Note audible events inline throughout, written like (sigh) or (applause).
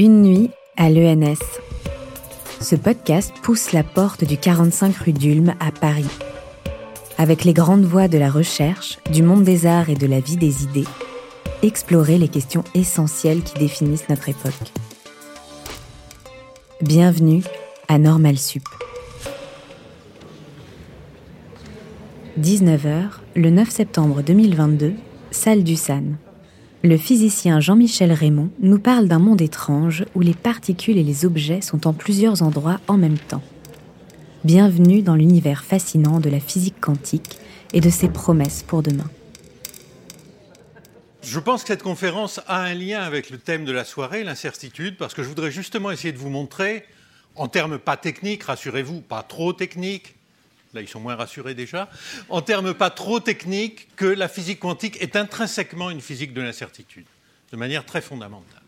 Une nuit à l'ENS. Ce podcast pousse la porte du 45 rue d'Ulm à Paris. Avec les grandes voies de la recherche, du monde des arts et de la vie des idées, explorer les questions essentielles qui définissent notre époque. Bienvenue à Normal Sup. 19h, le 9 septembre 2022, salle du SAN. Le physicien Jean-Michel Raymond nous parle d'un monde étrange où les particules et les objets sont en plusieurs endroits en même temps. Bienvenue dans l'univers fascinant de la physique quantique et de ses promesses pour demain. Je pense que cette conférence a un lien avec le thème de la soirée, l'incertitude, parce que je voudrais justement essayer de vous montrer, en termes pas techniques, rassurez-vous, pas trop techniques, là ils sont moins rassurés déjà, en termes pas trop techniques, que la physique quantique est intrinsèquement une physique de l'incertitude, de manière très fondamentale.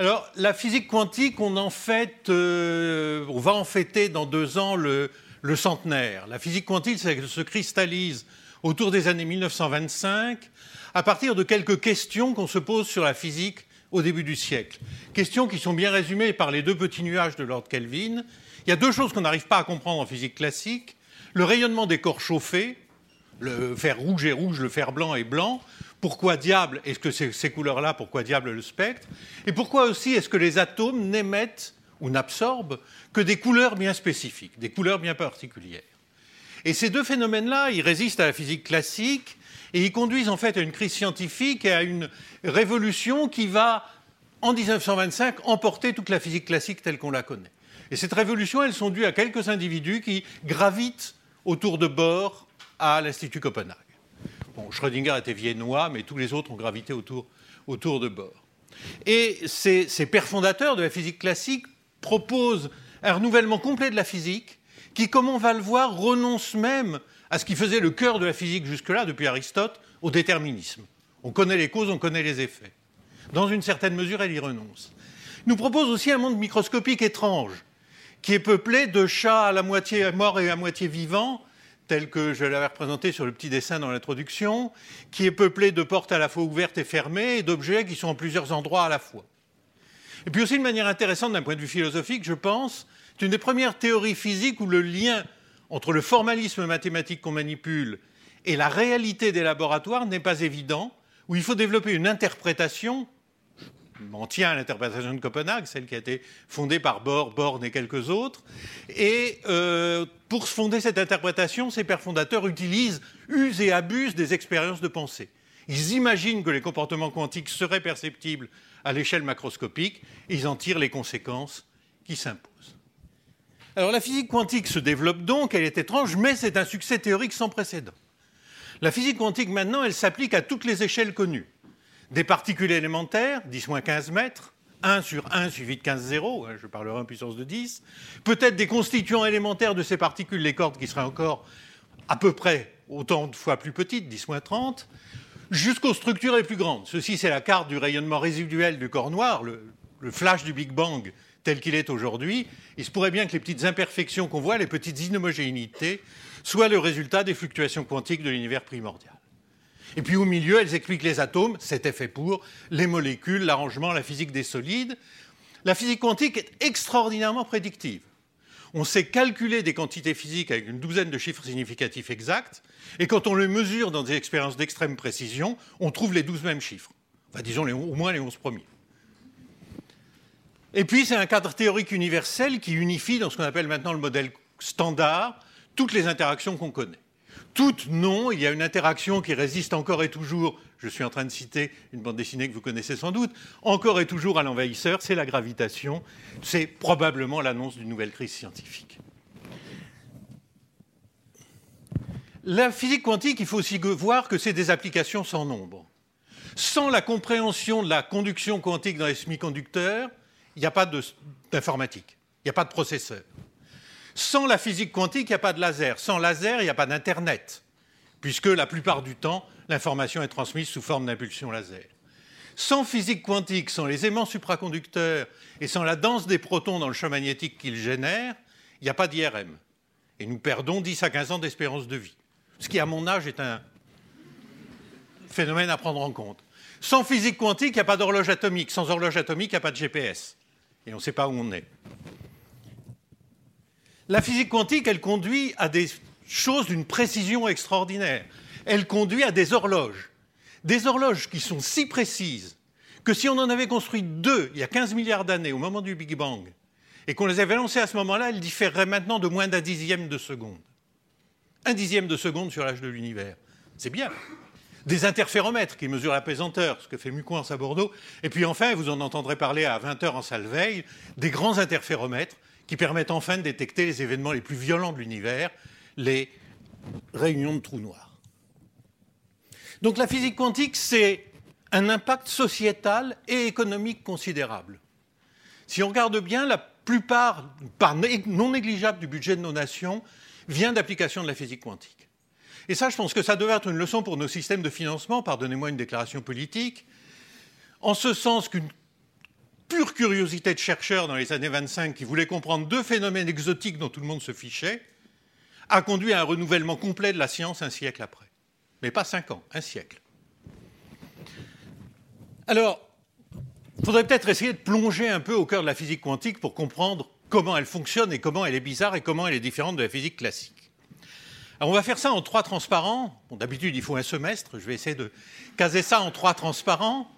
Alors, la physique quantique, on euh, va en fêter dans deux ans le, le centenaire. La physique quantique se cristallise autour des années 1925 à partir de quelques questions qu'on se pose sur la physique au début du siècle. Questions qui sont bien résumées par les deux petits nuages de Lord Kelvin. Il y a deux choses qu'on n'arrive pas à comprendre en physique classique le rayonnement des corps chauffés, le fer rouge est rouge, le fer blanc est blanc. Pourquoi diable est-ce que ces, ces couleurs-là Pourquoi diable le spectre? Et pourquoi aussi est-ce que les atomes n'émettent ou n'absorbent que des couleurs bien spécifiques, des couleurs bien particulières? Et ces deux phénomènes-là, ils résistent à la physique classique et ils conduisent en fait à une crise scientifique et à une révolution qui va, en 1925, emporter toute la physique classique telle qu'on la connaît. Et cette révolution, elles sont dues à quelques individus qui gravitent autour de Bohr à l'Institut Copenhague. Schrödinger était viennois, mais tous les autres ont gravité autour, autour de Bohr. Et ces, ces pères fondateurs de la physique classique proposent un renouvellement complet de la physique qui, comme on va le voir, renonce même à ce qui faisait le cœur de la physique jusque-là, depuis Aristote, au déterminisme. On connaît les causes, on connaît les effets. Dans une certaine mesure, elle y renonce. Nous propose aussi un monde microscopique étrange, qui est peuplé de chats à la moitié morts et à moitié vivants, tel que je l'avais représenté sur le petit dessin dans l'introduction, qui est peuplé de portes à la fois ouvertes et fermées et d'objets qui sont en plusieurs endroits à la fois. Et puis aussi, de manière intéressante d'un point de vue philosophique, je pense, c'est une des premières théories physiques où le lien entre le formalisme mathématique qu'on manipule et la réalité des laboratoires n'est pas évident, où il faut développer une interprétation m'en tiens à l'interprétation de Copenhague, celle qui a été fondée par Bohr, Born et quelques autres. Et euh, pour fonder cette interprétation, ces pères fondateurs utilisent, usent et abusent des expériences de pensée. Ils imaginent que les comportements quantiques seraient perceptibles à l'échelle macroscopique, ils en tirent les conséquences qui s'imposent. Alors la physique quantique se développe donc, elle est étrange, mais c'est un succès théorique sans précédent. La physique quantique maintenant, elle s'applique à toutes les échelles connues des particules élémentaires, 10-15 mètres, 1 sur 1 suivi de 15 zéros, hein, je parlerai en puissance de 10, peut-être des constituants élémentaires de ces particules, les cordes qui seraient encore à peu près autant de fois plus petites, 10-30, jusqu'aux structures les plus grandes. Ceci, c'est la carte du rayonnement résiduel du corps noir, le flash du Big Bang tel qu'il est aujourd'hui. Il se pourrait bien que les petites imperfections qu'on voit, les petites inhomogénéités, soient le résultat des fluctuations quantiques de l'univers primordial. Et puis au milieu, elles expliquent les atomes, c'était fait pour, les molécules, l'arrangement, la physique des solides. La physique quantique est extraordinairement prédictive. On sait calculer des quantités physiques avec une douzaine de chiffres significatifs exacts, et quand on les mesure dans des expériences d'extrême précision, on trouve les douze mêmes chiffres. Enfin, disons au moins les onze premiers. Et puis, c'est un cadre théorique universel qui unifie, dans ce qu'on appelle maintenant le modèle standard, toutes les interactions qu'on connaît toutes non. Il y a une interaction qui résiste encore et toujours. Je suis en train de citer une bande dessinée que vous connaissez sans doute. Encore et toujours à l'envahisseur, c'est la gravitation. C'est probablement l'annonce d'une nouvelle crise scientifique. La physique quantique, il faut aussi voir que c'est des applications sans nombre. Sans la compréhension de la conduction quantique dans les semi-conducteurs, il n'y a pas d'informatique, il n'y a pas de processeur. Sans la physique quantique, il n'y a pas de laser. Sans laser, il n'y a pas d'Internet, puisque la plupart du temps, l'information est transmise sous forme d'impulsion laser. Sans physique quantique, sans les aimants supraconducteurs et sans la danse des protons dans le champ magnétique qu'ils génèrent, il n'y a pas d'IRM. Et nous perdons 10 à 15 ans d'espérance de vie. Ce qui, à mon âge, est un phénomène à prendre en compte. Sans physique quantique, il n'y a pas d'horloge atomique. Sans horloge atomique, il n'y a pas de GPS. Et on ne sait pas où on est. La physique quantique, elle conduit à des choses d'une précision extraordinaire. Elle conduit à des horloges. Des horloges qui sont si précises que si on en avait construit deux il y a 15 milliards d'années, au moment du Big Bang, et qu'on les avait lancées à ce moment-là, elles différeraient maintenant de moins d'un dixième de seconde. Un dixième de seconde sur l'âge de l'univers. C'est bien des interféromètres qui mesurent la pesanteur, ce que fait Mucoins à Bordeaux. Et puis enfin, vous en entendrez parler à 20h en salle veille, des grands interféromètres qui permettent enfin de détecter les événements les plus violents de l'univers, les réunions de trous noirs. Donc la physique quantique, c'est un impact sociétal et économique considérable. Si on regarde bien, la plupart, part non négligeable du budget de nos nations, vient d'application de la physique quantique. Et ça, je pense que ça devrait être une leçon pour nos systèmes de financement, pardonnez-moi une déclaration politique, en ce sens qu'une pure curiosité de chercheurs dans les années 25 qui voulaient comprendre deux phénomènes exotiques dont tout le monde se fichait, a conduit à un renouvellement complet de la science un siècle après. Mais pas cinq ans, un siècle. Alors, il faudrait peut-être essayer de plonger un peu au cœur de la physique quantique pour comprendre comment elle fonctionne et comment elle est bizarre et comment elle est différente de la physique classique on va faire ça en trois transparents. D'habitude, il faut un semestre. Je vais essayer de caser ça en trois transparents.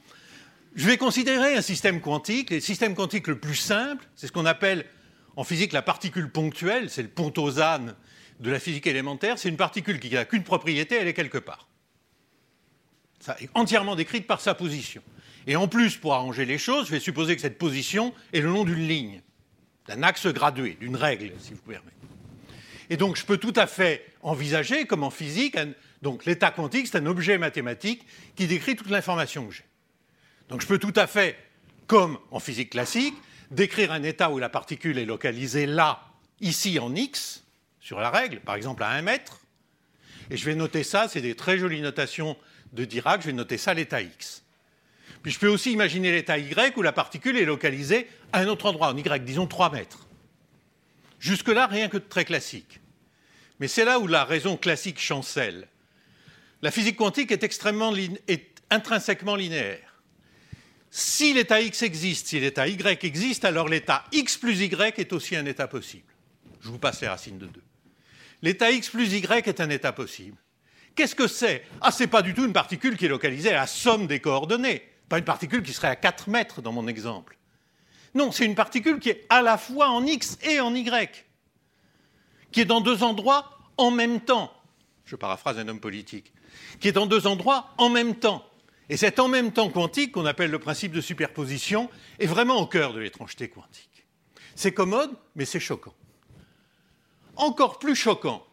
Je vais considérer un système quantique. Le système quantique le plus simple, c'est ce qu'on appelle en physique la particule ponctuelle. C'est le pontosane de la physique élémentaire. C'est une particule qui n'a qu'une propriété, elle est quelque part. Ça est entièrement décrite par sa position. Et en plus, pour arranger les choses, je vais supposer que cette position est le long d'une ligne, d'un axe gradué, d'une règle, si vous permettez. Et donc, je peux tout à fait envisager, comme en physique, donc l'état quantique, c'est un objet mathématique qui décrit toute l'information que j'ai. Donc, je peux tout à fait, comme en physique classique, décrire un état où la particule est localisée là, ici en x, sur la règle, par exemple à 1 mètre. Et je vais noter ça, c'est des très jolies notations de Dirac, je vais noter ça l'état x. Puis je peux aussi imaginer l'état y où la particule est localisée à un autre endroit, en y, disons 3 mètres. Jusque-là, rien que de très classique. Mais c'est là où la raison classique chancelle. La physique quantique est, extrêmement est intrinsèquement linéaire. Si l'état x existe, si l'état y existe, alors l'état x plus y est aussi un état possible. Je vous passe les racines de 2. L'état x plus y est un état possible. Qu'est-ce que c'est? Ah, c'est pas du tout une particule qui est localisée à la somme des coordonnées, pas une particule qui serait à 4 mètres dans mon exemple. Non, c'est une particule qui est à la fois en X et en Y, qui est dans deux endroits en même temps. Je paraphrase un homme politique. Qui est dans deux endroits en même temps. Et cet en même temps quantique, qu'on appelle le principe de superposition, est vraiment au cœur de l'étrangeté quantique. C'est commode, mais c'est choquant. Encore plus choquant,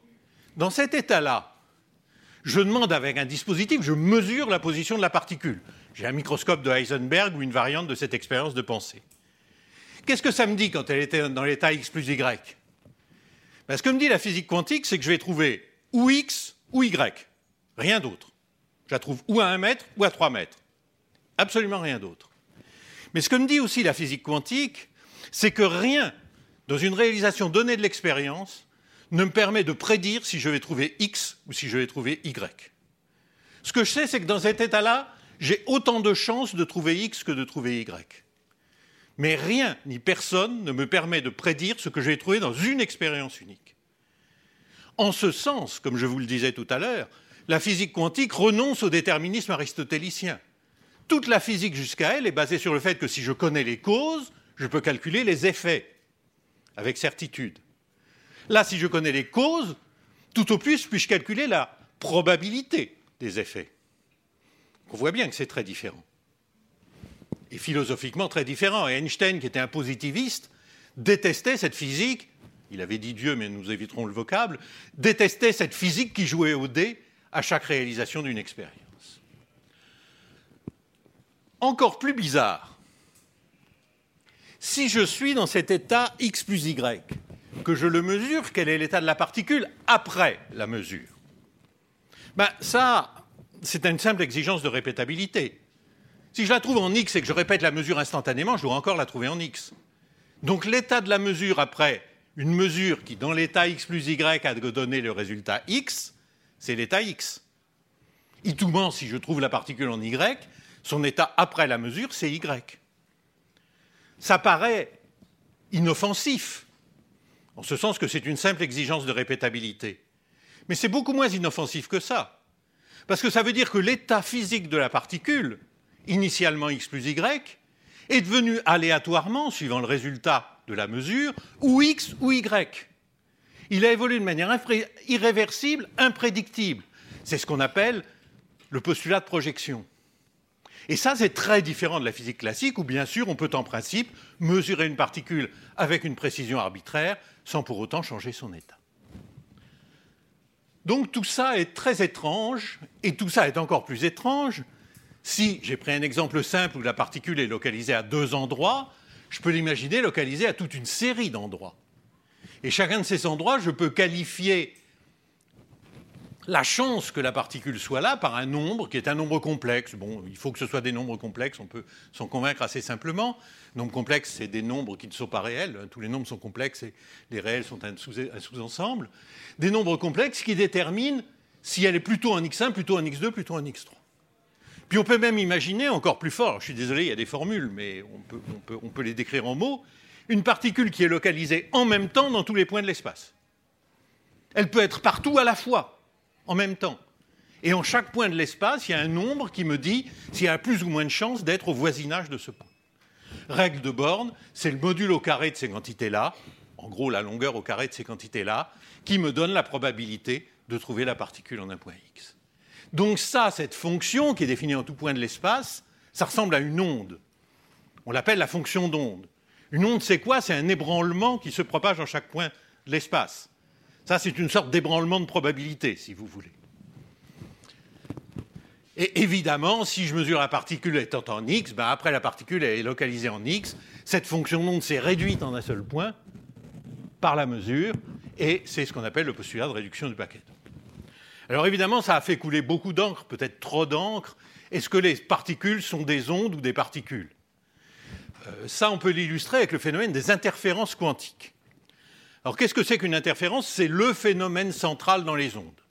dans cet état-là, je demande avec un dispositif, je mesure la position de la particule. J'ai un microscope de Heisenberg ou une variante de cette expérience de pensée. Qu'est-ce que ça me dit quand elle était dans l'état x plus y? Ben, Ce que me dit la physique quantique, c'est que je vais trouver ou x ou y. Rien d'autre. Je la trouve ou à 1 mètre ou à 3 mètres. Absolument rien d'autre. Mais ce que me dit aussi la physique quantique, c'est que rien dans une réalisation donnée de l'expérience ne me permet de prédire si je vais trouver x ou si je vais trouver y. Ce que je sais, c'est que dans cet état-là, j'ai autant de chances de trouver x que de trouver y. Mais rien ni personne ne me permet de prédire ce que je vais trouver dans une expérience unique. En ce sens, comme je vous le disais tout à l'heure, la physique quantique renonce au déterminisme aristotélicien. Toute la physique jusqu'à elle est basée sur le fait que si je connais les causes, je peux calculer les effets avec certitude. Là, si je connais les causes, tout au plus puis-je calculer la probabilité des effets. On voit bien que c'est très différent et philosophiquement très différent. Et Einstein, qui était un positiviste, détestait cette physique, il avait dit Dieu, mais nous éviterons le vocable, détestait cette physique qui jouait au dé à chaque réalisation d'une expérience. Encore plus bizarre, si je suis dans cet état x plus y, que je le mesure, quel est l'état de la particule après la mesure? Ben, Ça, c'est une simple exigence de répétabilité. Si je la trouve en x et que je répète la mesure instantanément, je dois encore la trouver en x. Donc l'état de la mesure après une mesure qui, dans l'état x plus y, a donné le résultat x, c'est l'état x. Itumant, si je trouve la particule en y, Son état après la mesure, c'est Y. Ça paraît inoffensif, en ce sens que c'est une simple exigence de répétabilité. Mais c'est beaucoup moins inoffensif que ça. Parce que ça veut dire que l'état physique de la particule, initialement x plus y, est devenu aléatoirement, suivant le résultat de la mesure, ou x ou y. Il a évolué de manière irréversible, imprédictible. C'est ce qu'on appelle le postulat de projection. Et ça, c'est très différent de la physique classique, où bien sûr, on peut en principe mesurer une particule avec une précision arbitraire sans pour autant changer son état. Donc tout ça est très étrange, et tout ça est encore plus étrange si j'ai pris un exemple simple où la particule est localisée à deux endroits, je peux l'imaginer localisée à toute une série d'endroits. Et chacun de ces endroits, je peux qualifier la chance que la particule soit là par un nombre qui est un nombre complexe. Bon, il faut que ce soit des nombres complexes, on peut s'en convaincre assez simplement. Nombre complexe, c'est des nombres qui ne sont pas réels. Tous les nombres sont complexes et les réels sont un sous-ensemble. Des nombres complexes qui déterminent si elle est plutôt en x1, plutôt en x2, plutôt en x3. Puis on peut même imaginer, encore plus fort, je suis désolé, il y a des formules, mais on peut, les décrire en mots, une particule qui est localisée en même temps dans tous les points de l'espace. Elle peut être partout à la fois en même temps. Et en chaque point de l'espace, il y a un nombre qui me dit s'il y a plus ou moins de chances d'être au voisinage de ce point. Règle de Born, c'est le module au carré de ces quantités-là, en gros la longueur au carré de ces quantités-là, qui me donne la probabilité de trouver la particule en un point x. Donc ça, cette fonction qui est définie en tout point de l'espace, ça ressemble à une onde. On l'appelle la fonction d'onde. Une onde, c'est quoi? C'est un ébranlement qui se propage en chaque point de l'espace. Ça, c'est une sorte d'ébranlement de probabilité, si vous voulez. Et évidemment, si je mesure la particule étant en x, ben après la particule est localisée en x, cette fonction d'onde s'est réduite en un seul point par la mesure, et c'est ce qu'on appelle le postulat de réduction du paquet. Alors évidemment, ça a fait couler beaucoup d'encre, peut-être trop d'encre. Est-ce que les particules sont des ondes ou des particules? Ça, on peut l'illustrer avec le phénomène des interférences quantiques. Alors qu'est-ce que c'est qu'une interférence? C'est le phénomène central dans les ondes.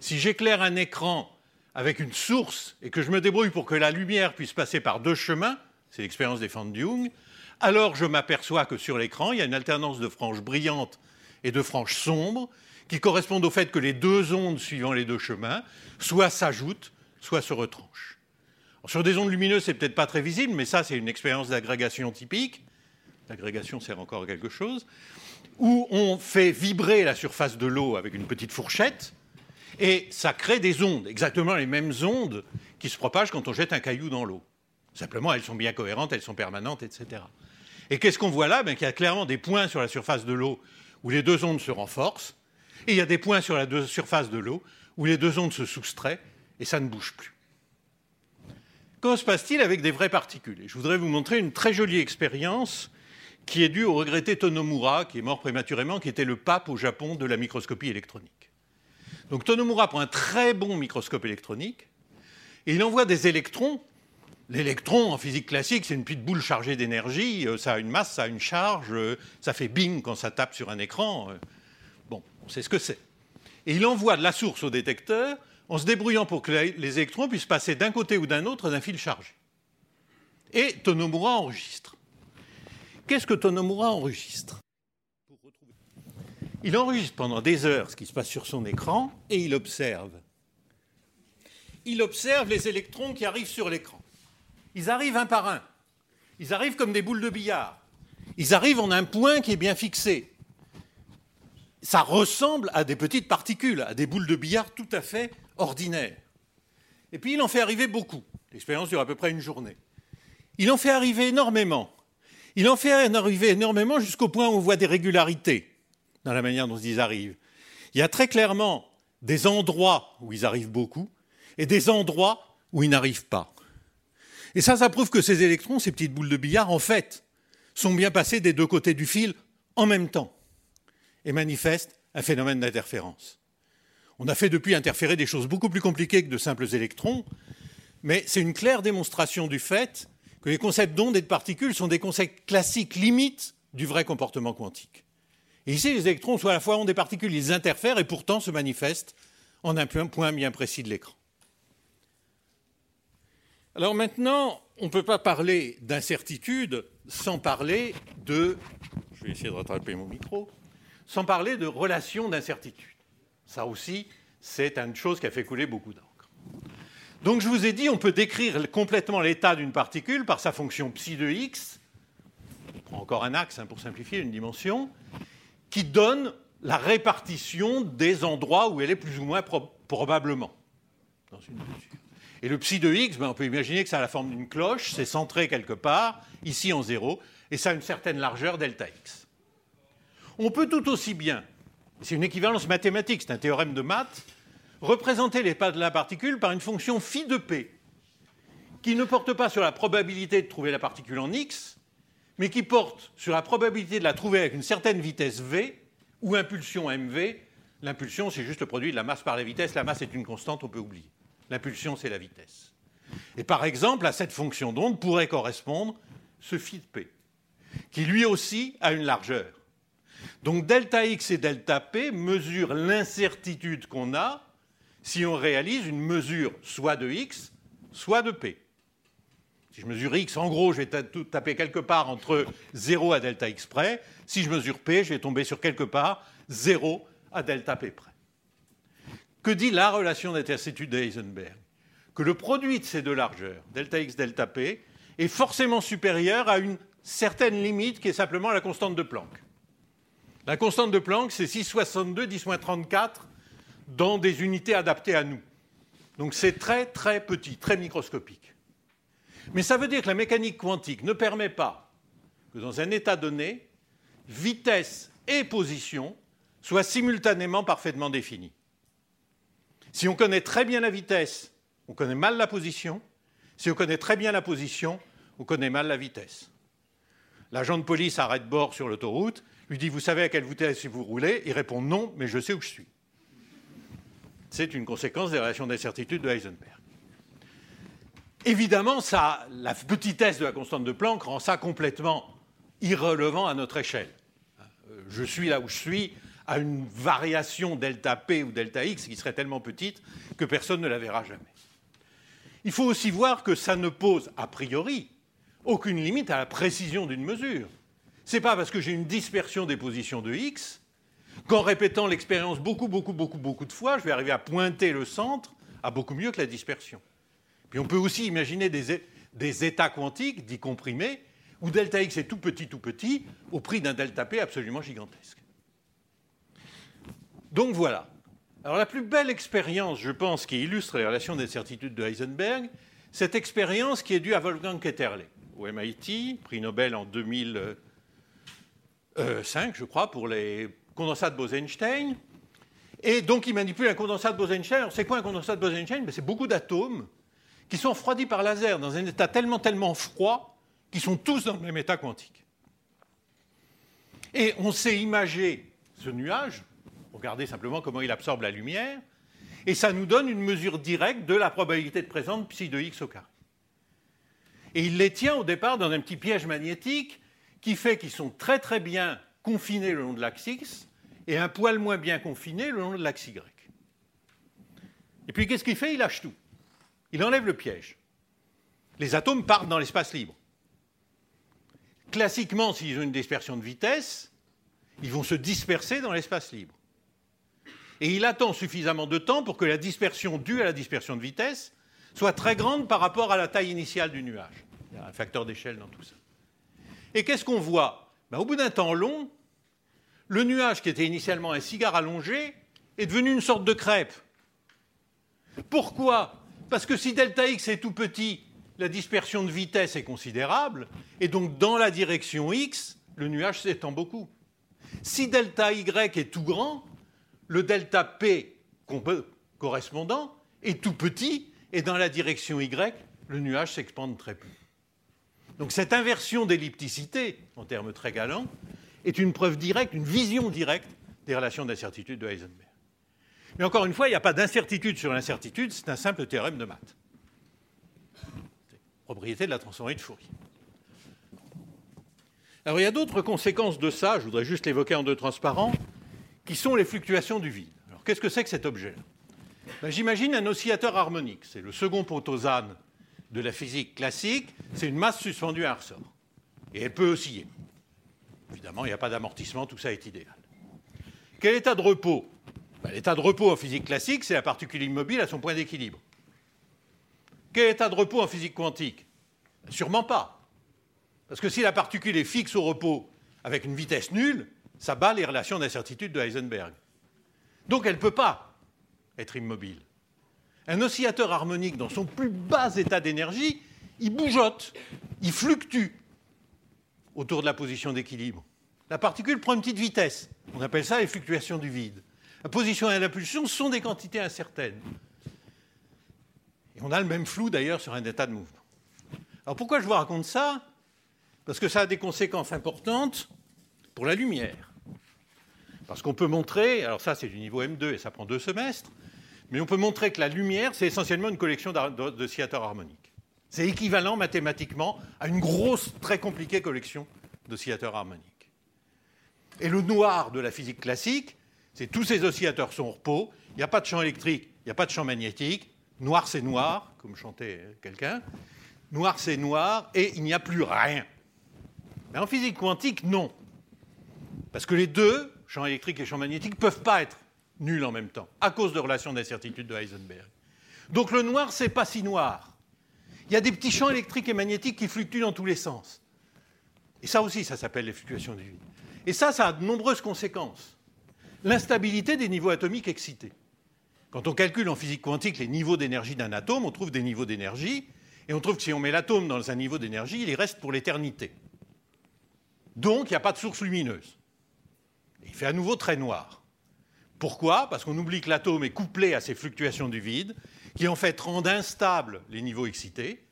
Si j'éclaire un écran avec une source et que je me débrouille pour que la lumière puisse passer par deux chemins, c'est l'expérience des fans de Young, alors je m'aperçois que sur l'écran, il y a une alternance de franges brillantes et de franges sombres qui correspondent au fait que les deux ondes suivant les deux chemins soit s'ajoutent, soit se retranchent. Sur des ondes lumineuses, c'est peut-être pas très visible, mais ça, c'est une expérience d'agrégation typique. L'agrégation sert encore à quelque chose où on fait vibrer la surface de l'eau avec une petite fourchette, et ça crée des ondes, exactement les mêmes ondes qui se propagent quand on jette un caillou dans l'eau. Simplement, elles sont bien cohérentes, elles sont permanentes, etc. Et qu'est-ce qu'on voit là? Ben, Qu'il y a clairement des points sur la surface de l'eau où les deux ondes se renforcent, et il y a des points sur la surface de l'eau où les deux ondes se soustraient, et ça ne bouge plus. Comment se passe-t-il avec des vraies particules? Je voudrais vous montrer une très jolie expérience qui est dû au regretté Tonomura, qui est mort prématurément, qui était le pape au Japon de la microscopie électronique. Donc Tonomura prend un très bon microscope électronique et il envoie des électrons. L'électron, en physique classique, c'est une petite boule chargée d'énergie, euh, ça a une masse, ça a une charge, euh, ça fait bing quand ça tape sur un écran. Euh. Bon, on sait ce que c'est. Et il envoie de la source au détecteur en se débrouillant pour que les électrons puissent passer d'un côté ou d'un autre d'un fil chargé. Et Tonomura enregistre. Qu'est-ce que Tonomura enregistre? Il enregistre pendant des heures ce qui se passe sur son écran et il observe. Il observe les électrons qui arrivent sur l'écran. Ils arrivent un par un. Ils arrivent comme des boules de billard. Ils arrivent en un point qui est bien fixé. Ça ressemble à des petites particules, à des boules de billard tout à fait ordinaires. Et puis il en fait arriver beaucoup. L'expérience dure à peu près une journée. Il en fait arriver énormément. Il en fait arriver énormément jusqu'au point où on voit des régularités dans la manière dont ils arrivent. Il y a très clairement des endroits où ils arrivent beaucoup et des endroits où ils n'arrivent pas. Et ça, ça prouve que ces électrons, ces petites boules de billard, en fait, sont bien passés des deux côtés du fil en même temps et manifestent un phénomène d'interférence. On a fait depuis interférer des choses beaucoup plus compliquées que de simples électrons, mais c'est une claire démonstration du fait que les concepts d'ondes et de particules sont des concepts classiques limites du vrai comportement quantique. Ici, les électrons sont à la fois ondes et particules, ils interfèrent et pourtant se manifestent en un point bien précis de l'écran. Alors maintenant, on ne peut pas parler d'incertitude sans parler de, je vais essayer de rattraper mon micro, sans parler de relation d'incertitude. Ça aussi, c'est une chose qui a fait couler beaucoup d'encre. Donc je vous ai dit, on peut décrire complètement l'état d'une particule par sa fonction psi de x, on prend encore un axe hein, pour simplifier, une dimension, qui donne la répartition des endroits où elle est plus ou moins probablement dans une. Et le psi de x, ben, on peut imaginer que ça a la forme d'une cloche, c'est centré quelque part, ici en zéro, et ça a une certaine largeur delta x. On peut tout aussi bien, c'est une équivalence mathématique, c'est un théorème de maths, représenter les pas de la particule par une fonction phi de p, qui ne porte pas sur la probabilité de trouver la particule en x, mais qui porte sur la probabilité de la trouver avec une certaine vitesse v ou impulsion mv. L'impulsion, c'est juste le produit de la masse par la vitesse. La masse est une constante, on peut oublier. L'impulsion, c'est la vitesse. Et par exemple, à cette fonction d'onde pourrait correspondre ce phi de p, qui lui aussi a une largeur. Donc delta x et delta p mesurent l'incertitude qu'on a si on réalise une mesure soit de x, soit de p. Si je mesure x, en gros, je vais taper quelque part entre 0 à delta x près. Si je mesure p, je vais tomber sur quelque part 0 à delta p près. Que dit la relation d'intercertitude d'Eisenberg Que le produit de ces deux largeurs, delta x, delta p, est forcément supérieur à une certaine limite qui est simplement la constante de Planck. La constante de Planck, c'est 6,62 10-34 dans des unités adaptées à nous. Donc c'est très très petit, très microscopique. Mais ça veut dire que la mécanique quantique ne permet pas que dans un état donné, vitesse et position soient simultanément parfaitement définies. Si on connaît très bien la vitesse, on connaît mal la position. Si on connaît très bien la position, on connaît mal la vitesse. L'agent de police arrête bord sur l'autoroute, lui dit Vous savez à quelle vitesse vous roulez? Il répond Non, mais je sais où je suis. C'est une conséquence des relations d'incertitude de Heisenberg. Évidemment, la petitesse de la constante de Planck rend ça complètement irrelevant à notre échelle. Je suis là où je suis à une variation delta P ou delta X qui serait tellement petite que personne ne la verra jamais. Il faut aussi voir que ça ne pose a priori aucune limite à la précision d'une mesure. Ce n'est pas parce que j'ai une dispersion des positions de X qu'en répétant l'expérience beaucoup, beaucoup, beaucoup, beaucoup de fois, je vais arriver à pointer le centre à beaucoup mieux que la dispersion. Puis on peut aussi imaginer des, états quantiques dits comprimés où delta x est tout petit, tout petit, au prix d'un delta p absolument gigantesque. Donc voilà. Alors la plus belle expérience, je pense, qui illustre les relations d'incertitude de Heisenberg, cette expérience qui est due à Wolfgang Ketterle, au MIT, prix Nobel en 2005, je crois, pour les condensat de Bose-Einstein. Et donc, il manipule un condensat de Bose-Einstein. C'est quoi un condensat de Bose-Einstein? Ben, C'est beaucoup d'atomes qui sont refroidis par laser dans un état tellement, tellement froid qu'ils sont tous dans le même état quantique. Et on sait imager ce nuage. Regardez simplement comment il absorbe la lumière. Et ça nous donne une mesure directe de la probabilité de présence psi de x au carré. Et il les tient au départ dans un petit piège magnétique qui fait qu'ils sont très très bien confinés le long de l'axe x et un poil moins bien confiné le long de l'axe Y. Et puis qu'est-ce qu'il fait? Il lâche tout. Il enlève le piège. Les atomes partent dans l'espace libre. Classiquement, s'ils ont une dispersion de vitesse, ils vont se disperser dans l'espace libre. Et il attend suffisamment de temps pour que la dispersion due à la dispersion de vitesse soit très grande par rapport à la taille initiale du nuage. Il y a un facteur d'échelle dans tout ça. Et qu'est-ce qu'on voit? Ben, Au bout d'un temps long, le nuage qui était initialement un cigare allongé est devenu une sorte de crêpe. Pourquoi? Parce que si delta x est tout petit, la dispersion de vitesse est considérable, et donc dans la direction x, le nuage s'étend beaucoup. Si delta y est tout grand, le delta p correspondant est tout petit, et dans la direction y, le nuage s'expande très peu. Donc cette inversion d'ellipticité, en termes très galants, est une preuve directe, une vision directe des relations d'incertitude de Heisenberg. Mais encore une fois, il n'y a pas d'incertitude sur l'incertitude, c'est un simple théorème de maths. Propriété de la transformée de Fourier. Alors il y a d'autres conséquences de ça, je voudrais juste l'évoquer en deux transparents, qui sont les fluctuations du vide. Alors qu'est-ce que c'est que cet objet-là? Ben, J'imagine un oscillateur harmonique, c'est le second potosane de la physique classique, c'est une masse suspendue à un ressort. Et elle peut osciller. Évidemment, il n'y a pas d'amortissement, tout ça est idéal. Quel état de repos? Ben, L'état de repos en physique classique, c'est la particule immobile à son point d'équilibre. Quel état de repos en physique quantique? Ben, Sûrement pas. Parce que si la particule est fixe au repos avec une vitesse nulle, ça bat les relations d'incertitude de Heisenberg. Donc elle ne peut pas être immobile. Un oscillateur harmonique, dans son plus bas état d'énergie, il bougeotte, il fluctue autour de la position d'équilibre. La particule prend une petite vitesse. On appelle ça les fluctuations du vide. La position et l'impulsion sont des quantités incertaines. Et on a le même flou d'ailleurs sur un état de mouvement. Alors pourquoi je vous raconte ça? Parce que ça a des conséquences importantes pour la lumière. Parce qu'on peut montrer, alors ça c'est du niveau M2 et ça prend deux semestres, mais on peut montrer que la lumière c'est essentiellement une collection d'oscillateurs harmoniques. C'est équivalent mathématiquement à une grosse, très compliquée collection d'oscillateurs harmoniques. Et le noir de la physique classique, c'est tous ces oscillateurs sont au repos, il n'y a pas de champ électrique, il n'y a pas de champ magnétique, noir c'est noir, comme chantait quelqu'un, noir c'est noir, et il n'y a plus rien. Mais en physique quantique, non. Parce que les deux, champ électrique et champ magnétique, ne peuvent pas être nuls en même temps, à cause de relations d'incertitude de Heisenberg. Donc le noir, c'est pas si noir. Il y a des petits champs électriques et magnétiques qui fluctuent dans tous les sens. Et ça aussi, ça s'appelle les fluctuations du vide. Et ça, ça a de nombreuses conséquences. L'instabilité des niveaux atomiques excités. Quand on calcule en physique quantique les niveaux d'énergie d'un atome, on trouve des niveaux d'énergie, et on trouve que si on met l'atome dans un niveau d'énergie, il y reste pour l'éternité. Donc, il n'y a pas de source lumineuse. il fait à nouveau très noir. Pourquoi? Parce qu'on oublie que l'atome est couplé à ces fluctuations du vide, qui en fait rendent instables les niveaux excités,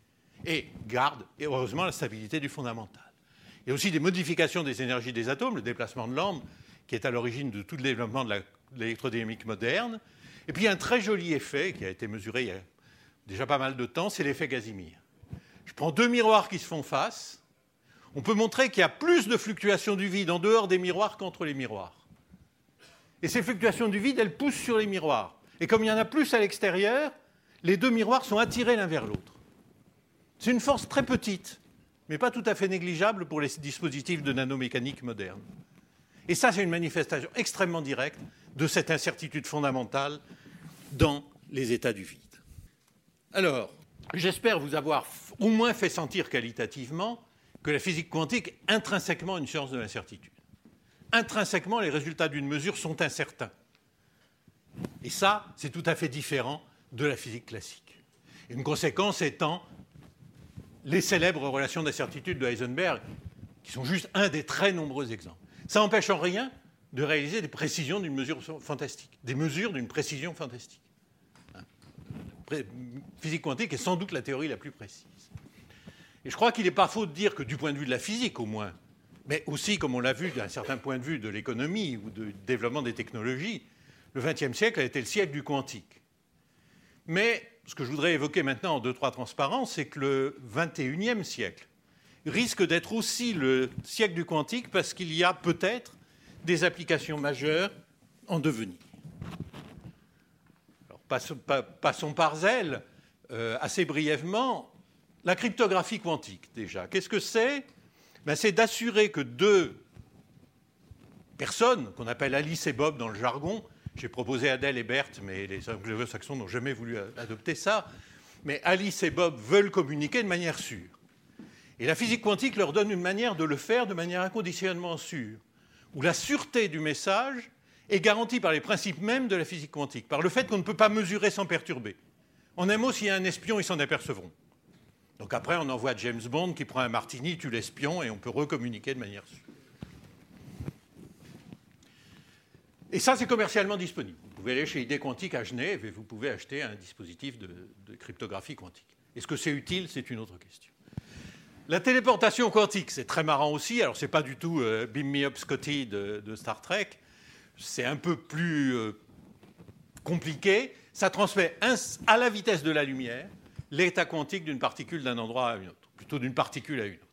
et garde, heureusement, la stabilité du fondamental. Il y a aussi des modifications des énergies des atomes, le déplacement de l'ambre, qui est à l'origine de tout le développement de l'électrodynamique moderne. Et puis un très joli effet qui a été mesuré il y a déjà pas mal de temps, c'est l'effet Casimir. Je prends deux miroirs qui se font face. On peut montrer qu'il y a plus de fluctuations du vide en dehors des miroirs qu'entre les miroirs. Et ces fluctuations du vide, elles poussent sur les miroirs. Et comme il y en a plus à l'extérieur, les deux miroirs sont attirés l'un vers l'autre. C'est une force très petite, mais pas tout à fait négligeable pour les dispositifs de nanomécanique moderne. Et ça, c'est une manifestation extrêmement directe de cette incertitude fondamentale dans les états du vide. Alors, j'espère vous avoir au moins fait sentir qualitativement que la physique quantique est intrinsèquement une science de l'incertitude. Intrinsèquement, les résultats d'une mesure sont incertains. Et ça, c'est tout à fait différent de la physique classique. Une conséquence étant les célèbres relations d'incertitude de Heisenberg, qui sont juste un des très nombreux exemples. Ça n'empêche en rien de réaliser des précisions d'une mesure fantastique, des mesures d'une précision fantastique. Hein. Physique quantique est sans doute la théorie la plus précise. Et je crois qu'il n'est pas faux de dire que du point de vue de la physique au moins, mais aussi, comme on l'a vu d'un certain point de vue de l'économie ou du développement des technologies, le XXe siècle a été le siècle du quantique. Mais ce que je voudrais évoquer maintenant en deux, trois transparences, c'est que le XXIe siècle risque d'être aussi le siècle du quantique parce qu'il y a peut-être des applications majeures en devenir. passons, par zèle euh, assez brièvement. La cryptographie quantique, déjà. Qu'est-ce que c'est? Ben, C'est d'assurer que deux personnes, qu'on appelle Alice et Bob dans le jargon, j'ai proposé Adèle et Berthe, mais les anglo-saxons n'ont jamais voulu adopter ça. Mais Alice et Bob veulent communiquer de manière sûre. Et la physique quantique leur donne une manière de le faire de manière inconditionnellement sûre, où la sûreté du message est garantie par les principes mêmes de la physique quantique, par le fait qu'on ne peut pas mesurer sans perturber. En un mot, s'il y a un espion, ils s'en apercevront. Donc après, on envoie James Bond qui prend un martini, tue l'espion, et on peut recommuniquer de manière sûre. Et ça, c'est commercialement disponible. Vous pouvez aller chez ID Quantique à Genève et vous pouvez acheter un dispositif de, cryptographie quantique. Est-ce que c'est utile? C'est une autre question. La téléportation quantique, c'est très marrant aussi. Alors, ce n'est pas du tout euh, Beam Me Up Scotty de, Star Trek. C'est un peu plus euh, compliqué. Ça transmet à la vitesse de la lumière l'état quantique d'une particule d'un endroit à une autre, plutôt d'une particule à une autre.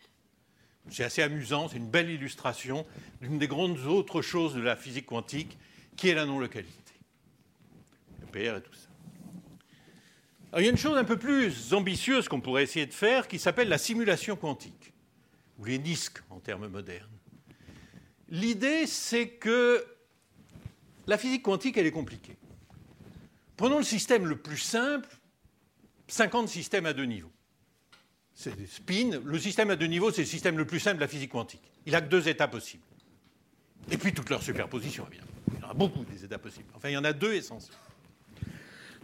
C'est assez amusant, c'est une belle illustration d'une des grandes autres choses de la physique quantique, qui est la non-localité. Le PR et tout ça. il y a une chose un peu plus ambitieuse qu'on pourrait essayer de faire qui s'appelle la simulation quantique, ou les NISC en termes modernes. L'idée, c'est que la physique quantique, elle est compliquée. Prenons le système le plus simple, 50 systèmes à deux niveaux. C'est des spins. Le système à deux niveaux, c'est le système le plus simple de la physique quantique. Il n'a que deux états possibles. Et puis toute leur superposition, évidemment. Il y en a beaucoup des états possibles. Enfin, il y en a deux essentiels.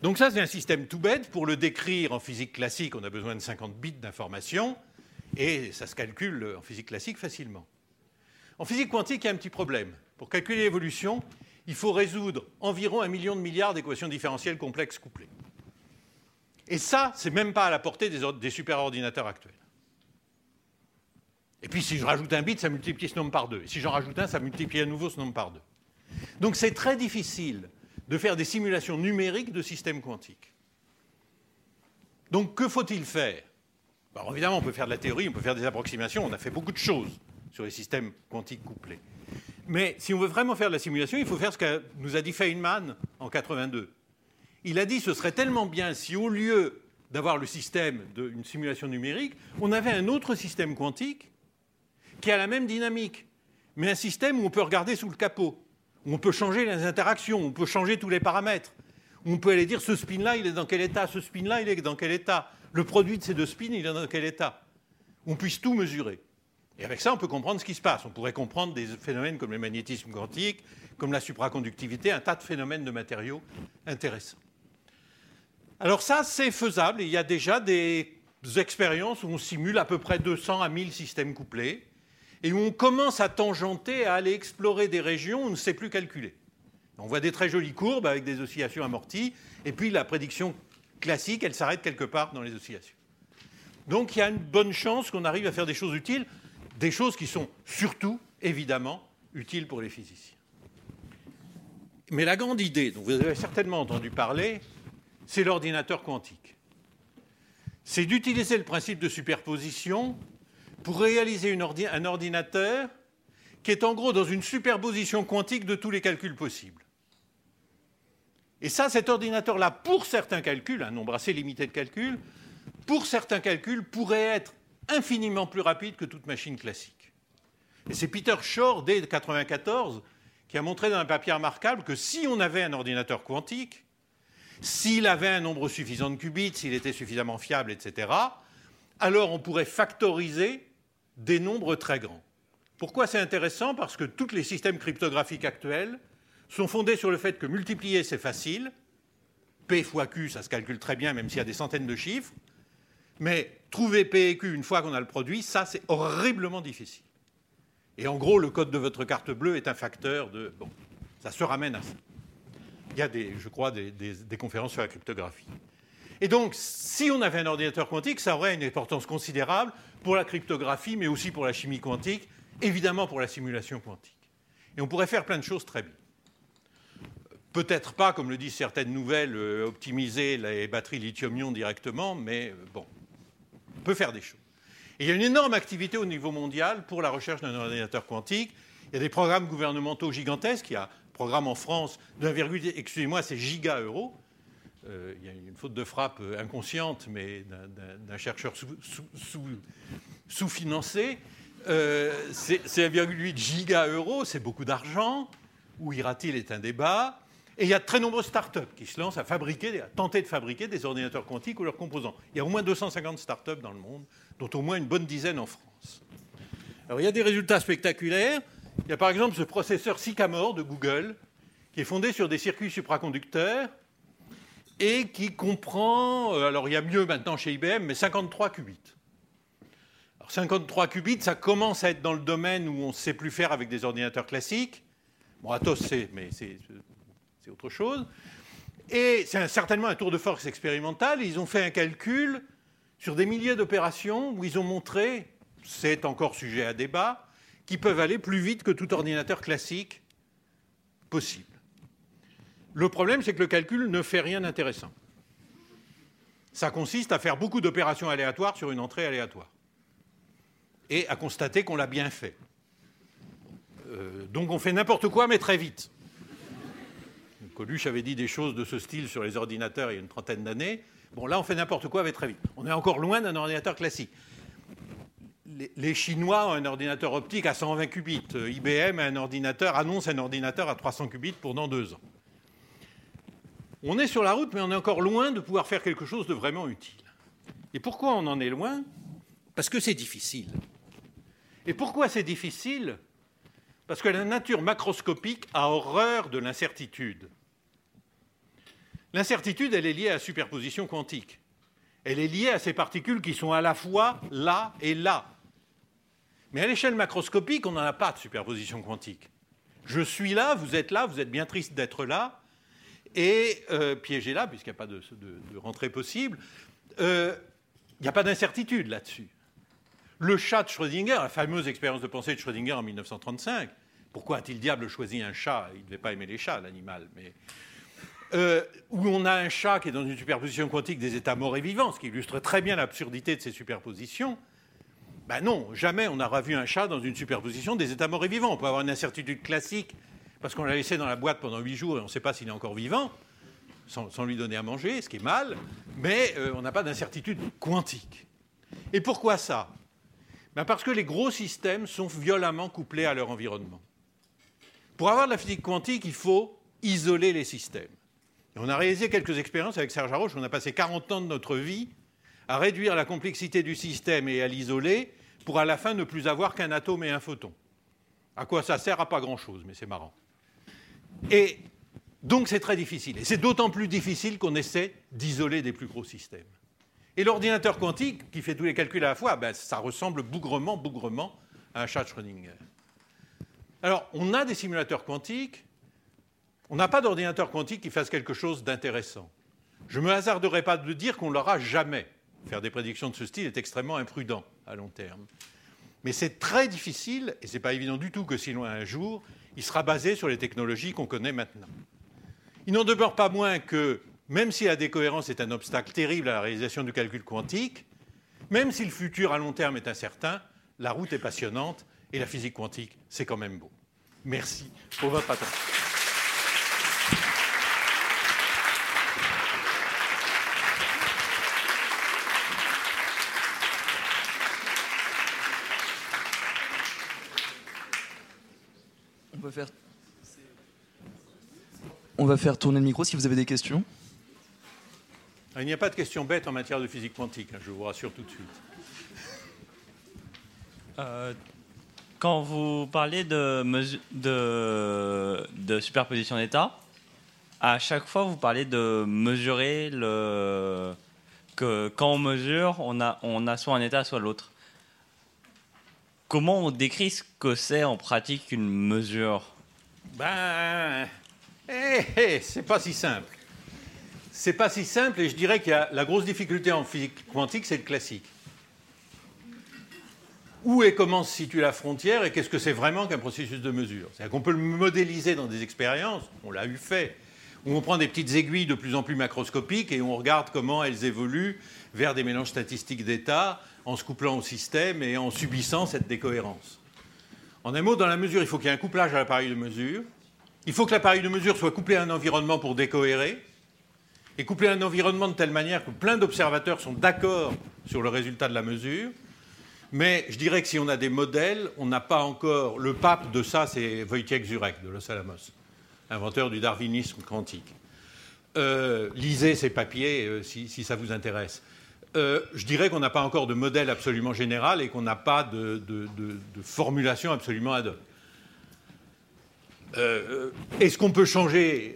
Donc ça, c'est un système tout bête. Pour le décrire en physique classique, on a besoin de 50 bits d'information, et ça se calcule en physique classique facilement. En physique quantique, il y a un petit problème. Pour calculer l'évolution, il faut résoudre environ un million de milliards d'équations différentielles complexes couplées. Et ça, c'est même pas à la portée des, superordinateurs actuels. Et puis si je rajoute un bit, ça multiplie ce nombre par deux. Et si j'en rajoute un, ça multiplie à nouveau ce nombre par deux. Donc c'est très difficile de faire des simulations numériques de systèmes quantiques. Donc que faut-il faire? Alors évidemment, on peut faire de la théorie, on peut faire des approximations, on a fait beaucoup de choses sur les systèmes quantiques couplés. Mais si on veut vraiment faire de la simulation, il faut faire ce que nous a dit Feynman en 82. Il a dit ce serait tellement bien si au lieu d'avoir le système d'une simulation numérique, on avait un autre système quantique qui a la même dynamique, mais un système où on peut regarder sous le capot, où on peut changer les interactions, on peut changer tous les paramètres, où on peut aller dire ce spin-là, il est dans quel état, ce spin-là, il est dans quel état, le produit de ces deux spins, il est dans quel état. On puisse tout mesurer. Et avec ça, on peut comprendre ce qui se passe. On pourrait comprendre des phénomènes comme le magnétisme quantique, comme la supraconductivité, un tas de phénomènes de matériaux intéressants. Alors ça, c'est faisable. Il y a déjà des expériences où on simule à peu près 200 à 1000 systèmes couplés et où on commence à tangenter, à aller explorer des régions où on ne sait plus calculer. On voit des très jolies courbes avec des oscillations amorties, et puis la prédiction classique, elle s'arrête quelque part dans les oscillations. Donc il y a une bonne chance qu'on arrive à faire des choses utiles, des choses qui sont surtout, évidemment, utiles pour les physiciens. Mais la grande idée, dont vous avez certainement entendu parler, c'est l'ordinateur quantique. C'est d'utiliser le principe de superposition pour réaliser un ordinateur qui est en gros dans une superposition quantique de tous les calculs possibles. Et ça, cet ordinateur-là, pour certains calculs, un nombre assez limité de calculs, pour certains calculs, pourrait être infiniment plus rapide que toute machine classique. Et c'est Peter Shor, dès 1994, qui a montré dans un papier remarquable que si on avait un ordinateur quantique, s'il avait un nombre suffisant de qubits, s'il était suffisamment fiable, etc., alors on pourrait factoriser des nombres très grands. Pourquoi c'est intéressant? Parce que tous les systèmes cryptographiques actuels sont fondés sur le fait que multiplier, c'est facile. P fois Q, ça se calcule très bien, même s'il y a des centaines de chiffres. Mais trouver P et Q une fois qu'on a le produit, ça, c'est horriblement difficile. Et en gros, le code de votre carte bleue est un facteur de... Bon, ça se ramène à ça. Il y a, des, je crois, des, des conférences sur la cryptographie. Et donc, si on avait un ordinateur quantique, ça aurait une importance considérable pour la cryptographie, mais aussi pour la chimie quantique, évidemment pour la simulation quantique. Et on pourrait faire plein de choses très bien. Peut-être pas, comme le disent certaines nouvelles, euh, optimiser les batteries lithium-ion directement, mais euh, bon, on peut faire des choses. Et il y a une énorme activité au niveau mondial pour la recherche d'un ordinateur quantique. Il y a des programmes gouvernementaux gigantesques. Il y a programme en France d'un virgule, excusez-moi, c'est giga euros euh, il y a une faute de frappe inconsciente, mais d'un chercheur sous-financé. Euh, c'est 1,8 giga euros, c'est beaucoup d'argent. Où ira-t-il est un débat. Et il y a de très nombreuses startups qui se lancent à fabriquer, à tenter de fabriquer des ordinateurs quantiques ou leurs composants. Il y a au moins 250 startups dans le monde, dont au moins une bonne dizaine en France. Alors il y a des résultats spectaculaires. Il y a par exemple ce processeur Sycamore de Google, qui est fondé sur des circuits supraconducteurs et qui comprend, euh, alors il y a mieux maintenant chez IBM, mais 53 qubits. Alors 53 qubits, ça commence à être dans le domaine où on ne sait plus faire avec des ordinateurs classiques. Bon, Atos sait, mais c'est autre chose. Et c'est certainement un tour de force expérimental. Ils ont fait un calcul sur des milliers d'opérations où ils ont montré, c'est encore sujet à débat, qu'ils peuvent aller plus vite que tout ordinateur classique possible. Le problème, c'est que le calcul ne fait rien d'intéressant. Ça consiste à faire beaucoup d'opérations aléatoires sur une entrée aléatoire. Et à constater qu'on l'a bien fait. Euh, donc on fait n'importe quoi, mais très vite. Coluche avait dit des choses de ce style sur les ordinateurs il y a une trentaine d'années. Bon, là, on fait n'importe quoi, va très vite. On est encore loin d'un ordinateur classique. Les, Chinois ont un ordinateur optique à 120 qubits. IBM a un annonce un ordinateur à 300 qubits pendant deux ans. On est sur la route, mais on est encore loin de pouvoir faire quelque chose de vraiment utile. Et pourquoi on en est loin? Parce que c'est difficile. Et pourquoi c'est difficile? Parce que la nature macroscopique a horreur de l'incertitude. L'incertitude, elle est liée à la superposition quantique. Elle est liée à ces particules qui sont à la fois là et là. Mais à l'échelle macroscopique, on n'en a pas de superposition quantique. Je suis là, vous êtes là, vous êtes bien triste d'être là, et euh, piégé là, puisqu'il n'y a pas de, rentrée possible. Euh, il n'y a pas d'incertitude là-dessus. Le chat de Schrödinger, la fameuse expérience de pensée de Schrödinger en 1935, pourquoi a-t-il diable choisi un chat? Il ne devait pas aimer les chats, l'animal, mais euh, où on a un chat qui est dans une superposition quantique des états morts et vivants, ce qui illustre très bien l'absurdité de ces superpositions. Ben non, jamais on n'aura vu un chat dans une superposition des états morts et vivants. On peut avoir une incertitude classique parce qu'on l'a laissé dans la boîte pendant huit jours et on ne sait pas s'il est encore vivant, sans, lui donner à manger, ce qui est mal, mais euh, on n'a pas d'incertitude quantique. Et pourquoi ça? Ben Parce que les gros systèmes sont violemment couplés à leur environnement. Pour avoir de la physique quantique, il faut isoler les systèmes. Et on a réalisé quelques expériences avec Serge Haroche, on a passé 40 ans de notre vie à réduire la complexité du système et à l'isoler pour à la fin ne plus avoir qu'un atome et un photon. À quoi ça sert À pas grand-chose, mais c'est marrant. Et donc c'est très difficile. Et c'est d'autant plus difficile qu'on essaie d'isoler des plus gros systèmes. Et l'ordinateur quantique, qui fait tous les calculs à la fois, ben, ça ressemble bougrement, bougrement à un chat Schrödinger. Alors, on a des simulateurs quantiques, on n'a pas d'ordinateur quantique qui fasse quelque chose d'intéressant. Je ne me hasarderai pas de dire qu'on ne l'aura jamais. Faire des prédictions de ce style est extrêmement imprudent à long terme. Mais c'est très difficile, et ce n'est pas évident du tout que si loin un jour, il sera basé sur les technologies qu'on connaît maintenant. Il n'en demeure pas moins que, même si la décohérence est un obstacle terrible à la réalisation du calcul quantique, même si le futur à long terme est incertain, la route est passionnante et la physique quantique, c'est quand même beau. Merci pour votre attention. On va faire tourner le micro si vous avez des questions. Il n'y a pas de questions bêtes en matière de physique quantique, hein, je vous rassure tout de suite. Euh, quand vous parlez de, de, superposition d'état, à chaque fois vous parlez de mesurer le que quand on mesure, on a, on a soit un état, soit l'autre. Comment on décrit ce que c'est en pratique une mesure? Ben, eh, eh, c'est pas si simple. C'est pas si simple et je dirais qu'il y a la grosse difficulté en physique quantique, c'est le classique. Où et comment se situe la frontière et qu'est-ce que c'est vraiment qu'un processus de mesure? C'est-à-dire qu'on peut le modéliser dans des expériences, on l'a eu fait, où on prend des petites aiguilles de plus en plus macroscopiques et on regarde comment elles évoluent vers des mélanges statistiques d'état en se couplant au système et en subissant cette décohérence. En un mot, dans la mesure, il faut qu'il y ait un couplage à l'appareil de mesure. Il faut que l'appareil de mesure soit couplé à un environnement pour décohérer, et couplé à un environnement de telle manière que plein d'observateurs sont d'accord sur le résultat de la mesure. Mais je dirais que si on a des modèles, on n'a pas encore. Le pape de ça, c'est Wojciech Zurek de Los Alamos, inventeur du darwinisme quantique. Euh, lisez ces papiers euh, si, ça vous intéresse. Euh, je dirais qu'on n'a pas encore de modèle absolument général et qu'on n'a pas de, formulation absolument ad hoc. Euh, est-ce qu'on peut changer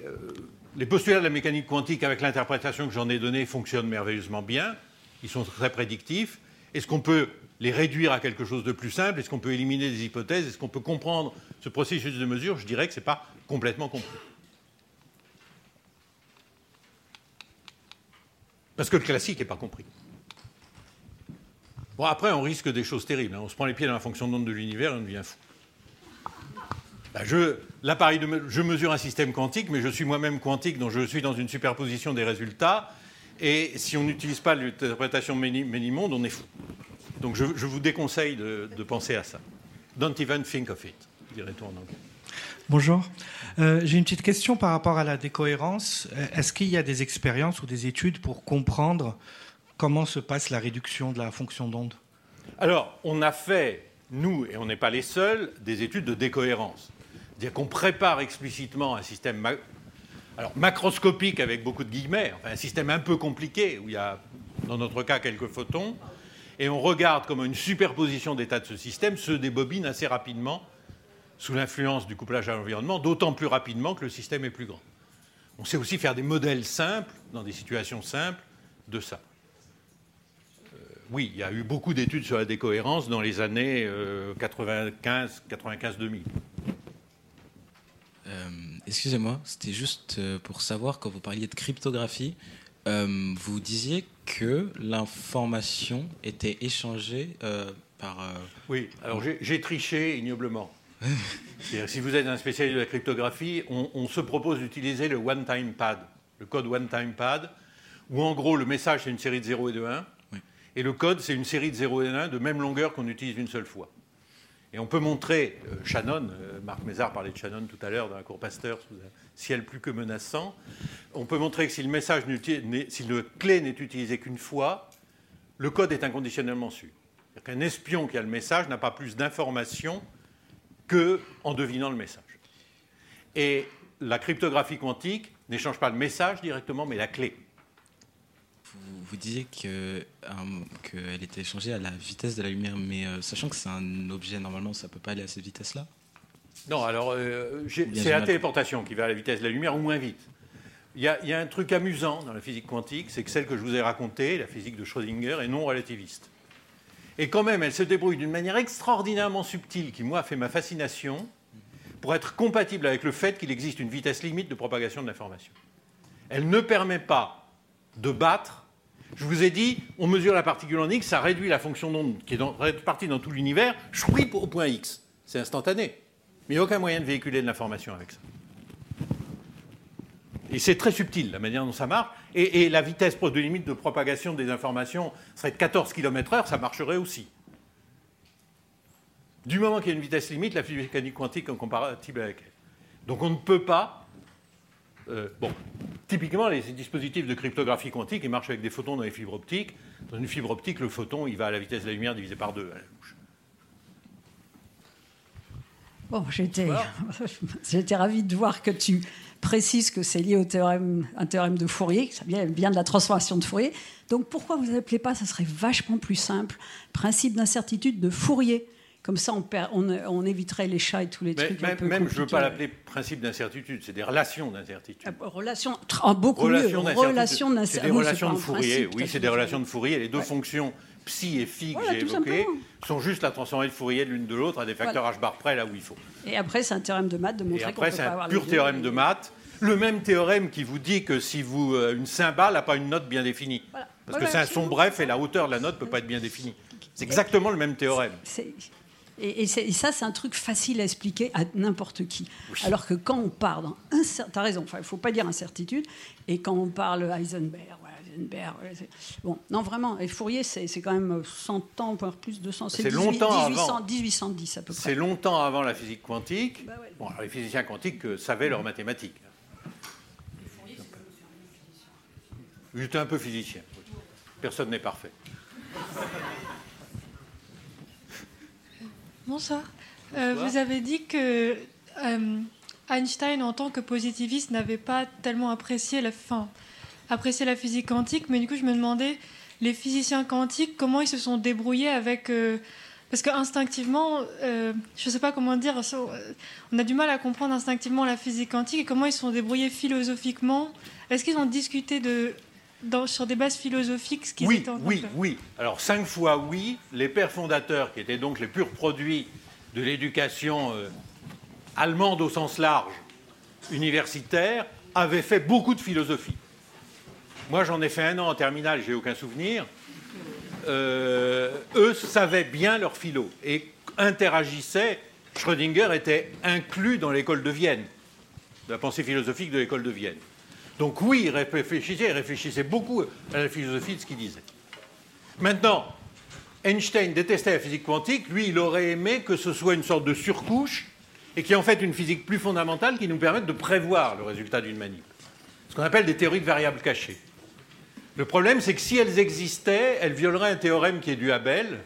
Les postulats de la mécanique quantique, avec l'interprétation que j'en ai donnée, fonctionnent merveilleusement bien. Ils sont très prédictifs. Est-ce qu'on peut les réduire à quelque chose de plus simple? Est-ce qu'on peut éliminer des hypothèses? Est-ce qu'on peut comprendre ce processus de mesure? Je dirais que ce n'est pas complètement compris. Parce que le classique n'est pas compris. Bon, après, on risque des choses terribles. Hein. On se prend les pieds dans la fonction d'onde de l'univers et on devient fou. Ben, je, je mesure un système quantique, mais je suis moi-même quantique, donc je suis dans une superposition des résultats. Et si on n'utilise pas l'interprétation Ménimonde, on est fou. Donc je, vous déconseille de, penser à ça. Don't even think of it, dirait-on en anglais. Bonjour. Euh, J'ai une petite question par rapport à la décohérence. Euh, est-ce qu'il y a des expériences ou des études pour comprendre comment se passe la réduction de la fonction d'onde? Alors, on a fait, nous, et on n'est pas les seuls, des études de décohérence. C'est-à-dire qu'on prépare explicitement un système alors, macroscopique avec beaucoup de guillemets, enfin, un système un peu compliqué, où il y a, dans notre cas, quelques photons, et on regarde comment une superposition d'états de ce système se débobine assez rapidement sous l'influence du couplage à l'environnement, d'autant plus rapidement que le système est plus grand. On sait aussi faire des modèles simples, dans des situations simples, de ça. Euh, oui, il y a eu beaucoup d'études sur la décohérence dans les années 95, 95-2000. Euh, Excusez-moi, c'était juste euh, pour savoir, quand vous parliez de cryptographie, euh, vous disiez que l'information était échangée euh, par... euh, Oui, alors j'ai- triché ignoblement. (laughs) Si vous êtes un spécialiste de la cryptographie, on, on se propose d'utiliser le one-time pad, le code one-time pad, où en gros le message c'est une série de 0 et de 1, Oui. Et le code c'est une série de 0 et de 1 de même longueur qu'on utilise une seule fois. Et on peut montrer, euh, Shannon, euh, Marc Mézard parlait de Shannon tout à l'heure dans la cour Pasteur, sous un ciel plus que menaçant, on peut montrer que si le message si le clé n'est utilisé qu'une fois, le code est inconditionnellement. C'est-à-dire qu'un espion qui a le message n'a pas plus d'informations qu'en devinant le message. Et la cryptographie quantique n'échange pas le message directement, mais la clé. Vous, vous disiez que, qu'elle était échangée à la vitesse de la lumière, mais euh, sachant que c'est un objet, normalement, ça peut pas aller à cette vitesse-là Non, alors euh, c'est la téléportation qui va à la vitesse de la lumière ou moins vite. Il y, a, il y a un truc amusant dans la physique quantique, c'est que celle que je vous ai racontée, la physique de Schrödinger, est non relativiste. Et quand même, elle se débrouille d'une manière extraordinairement subtile, qui, moi, fait ma fascination, pour être compatible avec le fait qu'il existe une vitesse limite de propagation de l'information. Elle ne permet pas de battre. Je vous ai dit, on mesure la particule en X, ça réduit la fonction d'onde qui est dans- répartie dans tout l'univers, chouip au point X. C'est instantané. Mais il n'y a aucun moyen de véhiculer de l'information avec ça. Et c'est très subtil la manière dont ça marche. Et, et la vitesse de limite de propagation des informations serait de 14 km/h, ça marcherait aussi. Du moment qu'il y a une vitesse limite, la physique mécanique quantique est compatible avec elle. Donc on ne peut pas. Euh, bon, typiquement, les dispositifs de cryptographie quantique, ils marchent avec des photons dans les fibres optiques. Dans une fibre optique, le photon, il va à la vitesse de la lumière divisé par deux à la louche. Bon, j'étais, (laughs) j'étais ravie de voir que tu précises que c'est lié au théorème, un théorème de Fourier, ça vient, vient de la transformation de Fourier. Donc pourquoi vous n'appelez pas, ça serait vachement plus simple, principe d'incertitude de Fourier Comme ça, on, perd- on, on éviterait les chats et tous les Mais trucs. un même, peu même, je ne veux pas l'appeler principe d'incertitude, c'est des relations d'incertitude. Euh, Relation, ah, beaucoup Relations mieux. d'incertitude. Relation C'est d'incertitude. des relations de Fourier. Oui, c'est des relations de Fourier. Les deux Ouais. fonctions psi et phi que Voilà, j'ai évoquées sont juste la transformée de Fourier de l'une de l'autre à des facteurs h bar près là où il faut. Et après, c'est un théorème de maths de Et montrer qu'on après, peut c'est pas un pur théorème de maths. Le même théorème qui vous dit que si vous euh, une cymbale n'a pas une note bien définie. Voilà. Parce que c'est un son bref et la hauteur de la note ne peut pas être bien définie. C'est exactement le même théorème. C'est- Et, et c'est- et ça, c'est un truc facile à expliquer à n'importe qui. Alors que quand on parle dans t'as raison, enfin, il faut pas dire incertitude, et quand on parle Heisenberg, ouais, Heisenberg, ouais, c'est- bon, non vraiment, et Fourier, c'est c'est quand même 100 ans, voire plus de 100, C'est longtemps 1800, avant. 1810 à peu C'est près. longtemps avant la physique quantique. Bah ouais. Bon, alors les physiciens quantiques euh, savaient leurs mathématiques. J'étais un peu physicien. Personne n'est parfait. Bonsoir. Euh, vous avez dit que euh, Einstein, en tant que positiviste, n'avait pas tellement apprécié la, fin, apprécié la physique quantique, mais du coup, je me demandais, les physiciens quantiques, comment ils se sont débrouillés avec... euh, parce qu'instinctivement, euh, je ne sais pas comment dire, on a du mal à comprendre instinctivement la physique quantique et comment ils se sont débrouillés philosophiquement. Est-ce qu'ils ont discuté de, dans- sur des bases philosophiques ce qu'ils Oui, étaient en oui, oui. Alors cinq fois oui, les pères fondateurs, qui étaient donc les purs produits de l'éducation euh, allemande au sens large, universitaire, avaient fait beaucoup de philosophie. Moi, j'en ai fait un an en terminale, j'ai aucun souvenir. Euh, eux savaient bien leur philo et interagissaient. Schrödinger était inclus dans l'école de Vienne, de la pensée philosophique de l'école de Vienne. Donc oui, il réfléchissait, beaucoup à la philosophie de ce qu'il disait. Maintenant, Einstein détestait la physique quantique, lui, il aurait aimé que ce soit une sorte de surcouche et qui est en fait une physique plus fondamentale qui nous permet de prévoir le résultat d'une manip. Ce qu'on appelle des théories de variables cachées. Le problème, c'est que si elles existaient, elles violeraient un théorème qui est dû à Bell,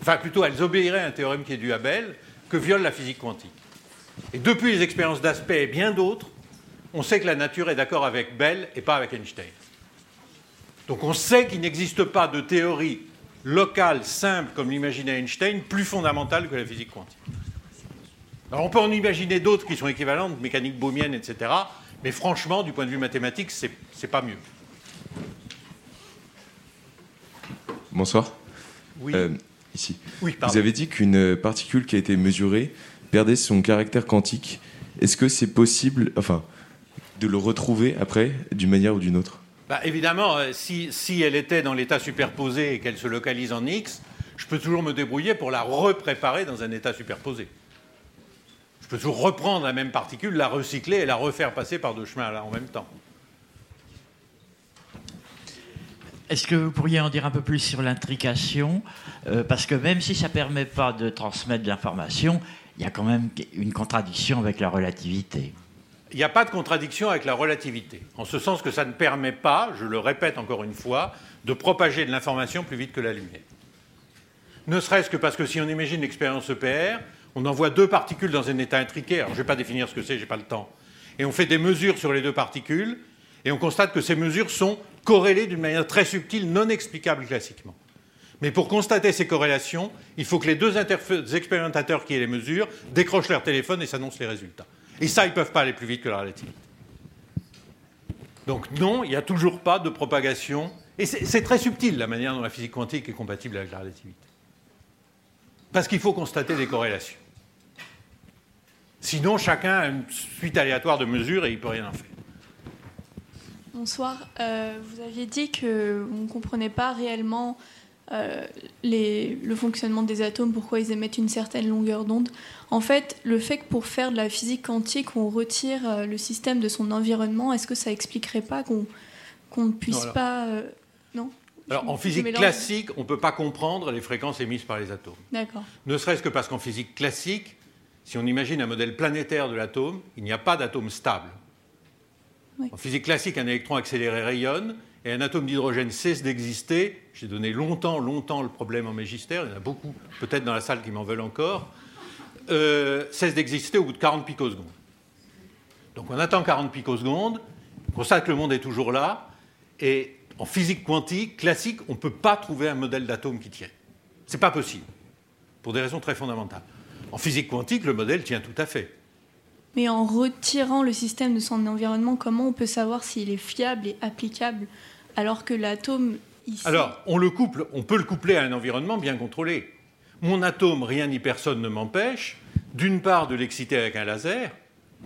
enfin plutôt elles obéiraient à un théorème qui est dû à Bell, que viole la physique quantique. Et depuis les expériences d'aspect et bien d'autres, on sait que la nature est d'accord avec Bell et pas avec Einstein. Donc on sait qu'il n'existe pas de théorie locale, simple, comme l'imaginait Einstein, plus fondamentale que la physique quantique. Alors on peut en imaginer d'autres qui sont équivalentes, mécanique bohmienne, etc. Mais franchement, du point de vue mathématique, c'est, n'est pas mieux. Bonsoir. Oui. Euh, ici. Oui, Vous avez dit qu'une particule qui a été mesurée perdait son caractère quantique. Est-ce que c'est possible, enfin, de le retrouver après, d'une manière ou d'une autre? Bah, Évidemment, euh, si, si, elle était dans l'état superposé et qu'elle se localise en X, je peux toujours me débrouiller pour la repréparer dans un état superposé. Je peux toujours reprendre la même particule, la recycler et la refaire passer par deux chemins là, en même temps. Est-ce que vous pourriez en dire un peu plus sur l'intrication? Euh, Parce que même si ça ne permet pas de transmettre de l'information, il y a quand même une contradiction avec la relativité. Il n'y a pas de contradiction avec la relativité, en ce sens que ça ne permet pas, je le répète encore une fois, de propager de l'information plus vite que la lumière. Ne serait-ce que parce que si on imagine l'expérience EPR, on envoie deux particules dans un état intriqué, alors je ne vais pas définir ce que c'est, je n'ai pas le temps, et on fait des mesures sur les deux particules, et on constate que ces mesures sont corrélées d'une manière très subtile, non explicable classiquement. Mais pour constater ces corrélations, il faut que les deux expérimentateurs qui les mesures décrochent leur téléphone et s'annoncent les résultats. Et ça, ils ne peuvent pas aller plus vite que la relativité. Donc non, il n'y a toujours pas de propagation. Et c'est très subtil la manière dont la physique quantique est compatible avec la relativité. Parce qu'il faut constater des corrélations. Sinon, chacun a une suite aléatoire de mesures et il ne peut rien en faire. Bonsoir. Euh, vous aviez dit qu'on ne comprenait pas réellement euh, le fonctionnement des atomes, pourquoi ils émettent une certaine longueur d'onde. En fait, le fait que pour faire de la physique quantique, on retire euh, le système de son environnement, est-ce que ça expliquerait pas qu'on ne puisse pas... non? Alors, en physique classique, on ne peut pas comprendre les fréquences émises par les atomes. D'accord. Ne serait-ce que parce qu'en physique classique, si on imagine un modèle planétaire de l'atome, il n'y a pas d'atome stable. En physique classique, un électron accéléré rayonne et un atome d'hydrogène cesse d'exister. J'ai donné longtemps, longtemps le problème en magistère. Il y en a beaucoup, peut-être dans la salle, qui m'en veulent encore. Euh, cesse d'exister au bout de 40 picosecondes. Donc on attend 40 picosecondes, on constate que le monde est toujours là, et en physique quantique classique, on ne peut pas trouver un modèle d'atome qui tienne. Ce n'est pas possible, pour des raisons très fondamentales. En physique quantique, le modèle tient tout à fait. Mais en retirant le système de son environnement, comment on peut savoir s'il est fiable et applicable? Alors que l'atome ici... Alors, on, le couple, on peut le coupler à un environnement bien contrôlé. Mon atome, rien ni personne ne m'empêche, d'une part, de l'exciter avec un laser.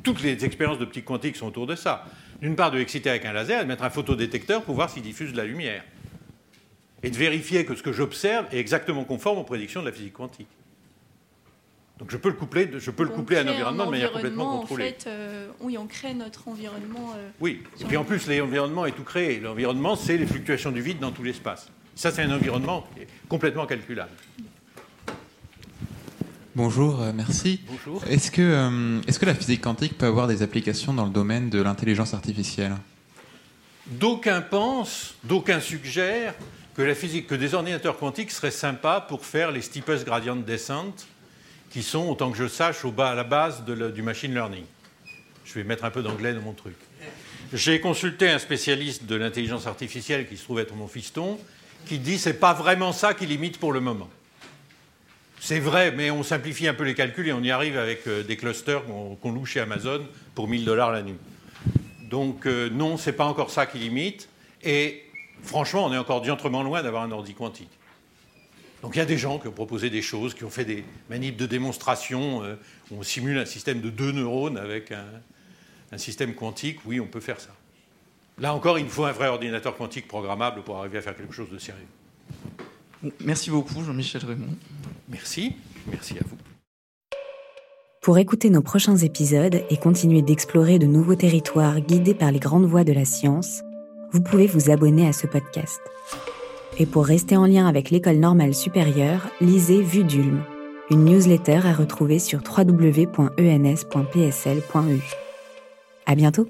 Toutes les expériences d'optique quantique sont autour de ça. D'une part, de l'exciter avec un laser et de mettre un photodétecteur pour voir s'il diffuse de la lumière. Et de vérifier que ce que j'observe est exactement conforme aux prédictions de la physique quantique. Donc je peux le coupler, je peux le coupler à un environnement de manière complètement contrôlée. En fait, euh, oui, on crée notre environnement. Euh, oui, et puis en plus, l'environnement est tout créé. L'environnement, c'est les fluctuations du vide dans tout l'espace. Ça, c'est un environnement complètement calculable. Bonjour, euh, merci. Bonjour. Est-ce que, est que la physique quantique peut avoir des applications dans le domaine de l'intelligence artificielle? D'aucuns pensent, d'aucuns suggèrent que la physique, que des ordinateurs quantiques seraient sympas pour faire les steepest gradient descent qui sont, autant que je sache, au bas, à la base du machine learning. Je vais mettre un peu d'anglais dans mon truc. J'ai consulté un spécialiste de l'intelligence artificielle qui se trouve être mon fiston, qui dit c'est pas vraiment ça qui limite pour le moment. C'est vrai, mais on simplifie un peu les calculs et on y arrive avec euh, des clusters qu'on loue chez Amazon pour 1000 dollars la nuit. Donc euh, non, c'est pas encore ça qui limite. Et franchement, on est encore diantrement loin d'avoir un ordi quantique. Donc il y a des gens qui ont proposé des choses, qui ont fait des manips de démonstration, euh, où on simule un système de deux neurones avec un, système quantique. Oui, on peut faire ça. Là encore, il faut un vrai ordinateur quantique programmable pour arriver à faire quelque chose de sérieux. Merci beaucoup, Jean-Michel Raymond. Merci, merci à vous. Pour écouter nos prochains épisodes et continuer d'explorer de nouveaux territoires guidés par les grandes voies de la science, vous pouvez vous abonner à ce podcast. Et pour rester en lien avec l'école normale supérieure, lisez Vue d'Ulm, une newsletter à retrouver sur www.ens.psl.eu. À bientôt!